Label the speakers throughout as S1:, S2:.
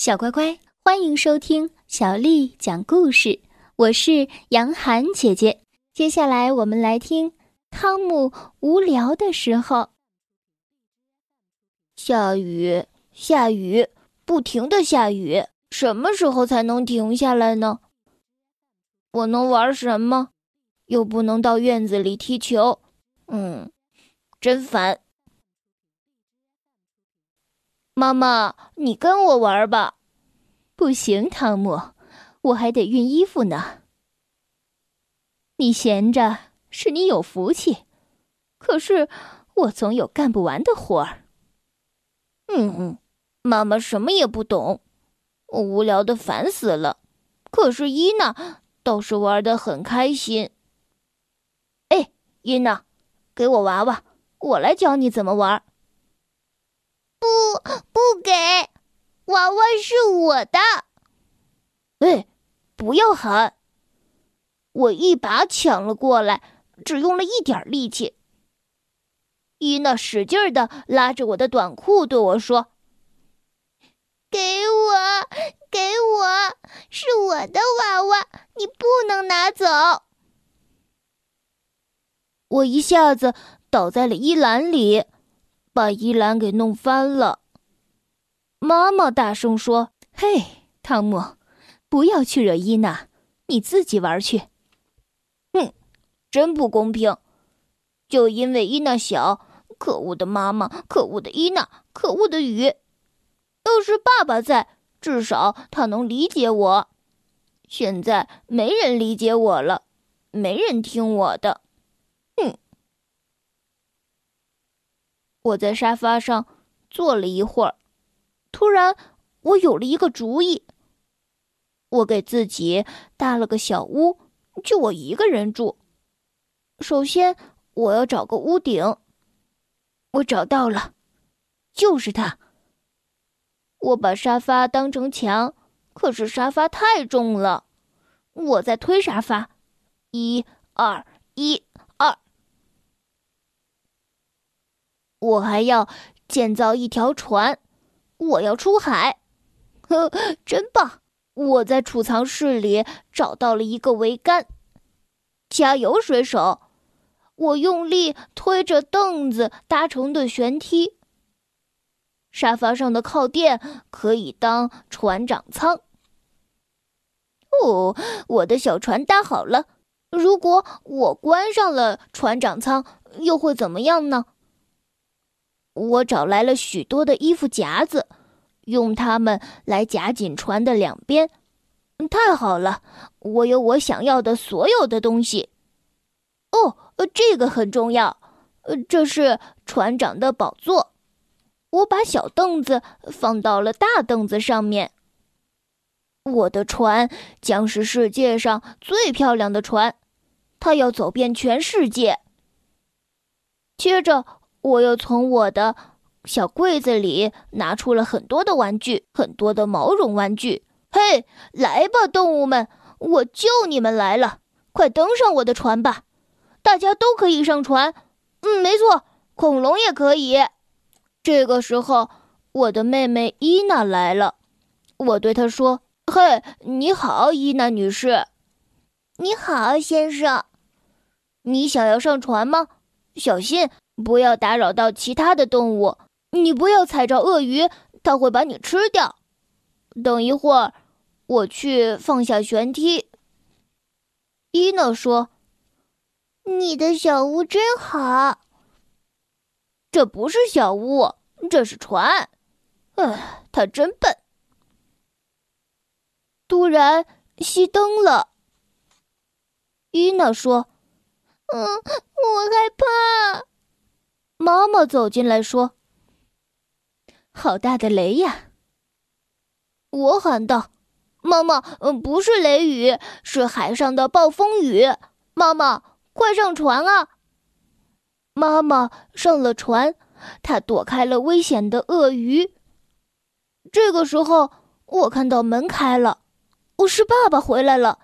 S1: 小乖乖，欢迎收听小丽讲故事。我是杨涵姐姐。接下来我们来听汤姆无聊的时候。
S2: 下雨，下雨，不停的下雨，什么时候才能停下来呢？我能玩什么？又不能到院子里踢球。嗯，真烦。妈妈，你跟我玩吧。
S1: 不行，汤姆，我还得熨衣服呢。你闲着是你有福气，可是我总有干不完的活儿。
S2: 嗯嗯，妈妈什么也不懂，我无聊的烦死了。可是伊娜倒是玩的很开心。哎，伊娜，给我娃娃，我来教你怎么玩。
S3: 不，娃娃是我的。
S2: 哎，不要喊！我一把抢了过来，只用了一点力气。伊娜使劲的拉着我的短裤，对我说：“
S3: 给我，给我，是我的娃娃，你不能拿走。”
S2: 我一下子倒在了衣篮里。把衣篮给弄翻了。妈妈大声说：“
S1: 嘿，汤姆，不要去惹伊娜，你自己玩去。”
S2: 哼，真不公平！就因为伊娜小，可恶的妈妈，可恶的伊娜，可恶的雨。要是爸爸在，至少他能理解我。现在没人理解我了，没人听我的。哼我在沙发上坐了一会儿，突然我有了一个主意。我给自己搭了个小屋，就我一个人住。首先，我要找个屋顶。我找到了，就是它。我把沙发当成墙，可是沙发太重了。我在推沙发，一、二、一二。我还要建造一条船，我要出海，呵，真棒！我在储藏室里找到了一个桅杆，加油，水手！我用力推着凳子搭成的舷梯，沙发上的靠垫可以当船长舱。哦，我的小船搭好了。如果我关上了船长舱，又会怎么样呢？我找来了许多的衣服夹子，用它们来夹紧船的两边。太好了，我有我想要的所有的东西。哦，这个很重要。这是船长的宝座。我把小凳子放到了大凳子上面。我的船将是世界上最漂亮的船，它要走遍全世界。接着。我又从我的小柜子里拿出了很多的玩具，很多的毛绒玩具。嘿，来吧，动物们，我救你们来了！快登上我的船吧！大家都可以上船。嗯，没错，恐龙也可以。这个时候，我的妹妹伊娜来了。我对她说：“嘿，你好，伊娜女士。”“
S3: 你好，先生。”“
S2: 你想要上船吗？小心。”不要打扰到其他的动物，你不要踩着鳄鱼，它会把你吃掉。等一会儿，我去放下舷梯。伊娜说：“
S3: 你的小屋真好。”
S2: 这不是小屋，这是船。唉，它真笨。突然熄灯了。伊娜说：“
S3: 嗯，我害怕。”
S2: 妈妈走进来说：“
S1: 好大的雷呀！”
S2: 我喊道：“妈妈，嗯，不是雷雨，是海上的暴风雨。妈妈，快上船啊！”妈妈上了船，她躲开了危险的鳄鱼。这个时候，我看到门开了，我是爸爸回来了，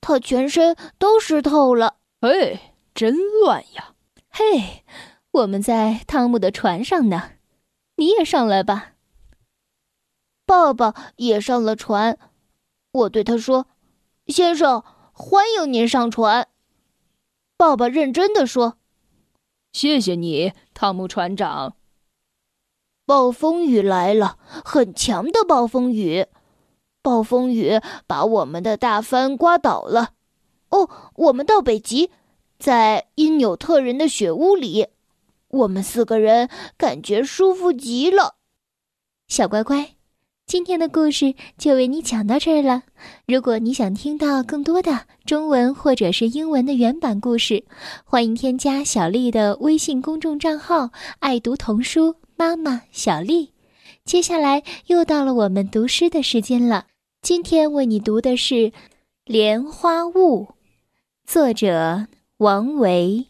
S2: 他全身都湿透了。
S4: 哎，真乱呀！
S1: 嘿。我们在汤姆的船上呢，你也上来吧。
S2: 爸爸也上了船。我对他说：“先生，欢迎您上船。”爸爸认真的说：“
S4: 谢谢你，汤姆船长。”
S2: 暴风雨来了，很强的暴风雨。暴风雨把我们的大帆刮倒了。哦，我们到北极，在因纽特人的雪屋里，我们四个人感觉舒服极了。
S1: 小乖乖，今天的故事就为你讲到这儿了。如果你想听到更多的中文或者是英文的原版故事，欢迎添加小丽的微信公众账号“爱读童书妈妈小丽”。接下来又到了我们读诗的时间了。今天为你读的是《莲花坞》，作者王维。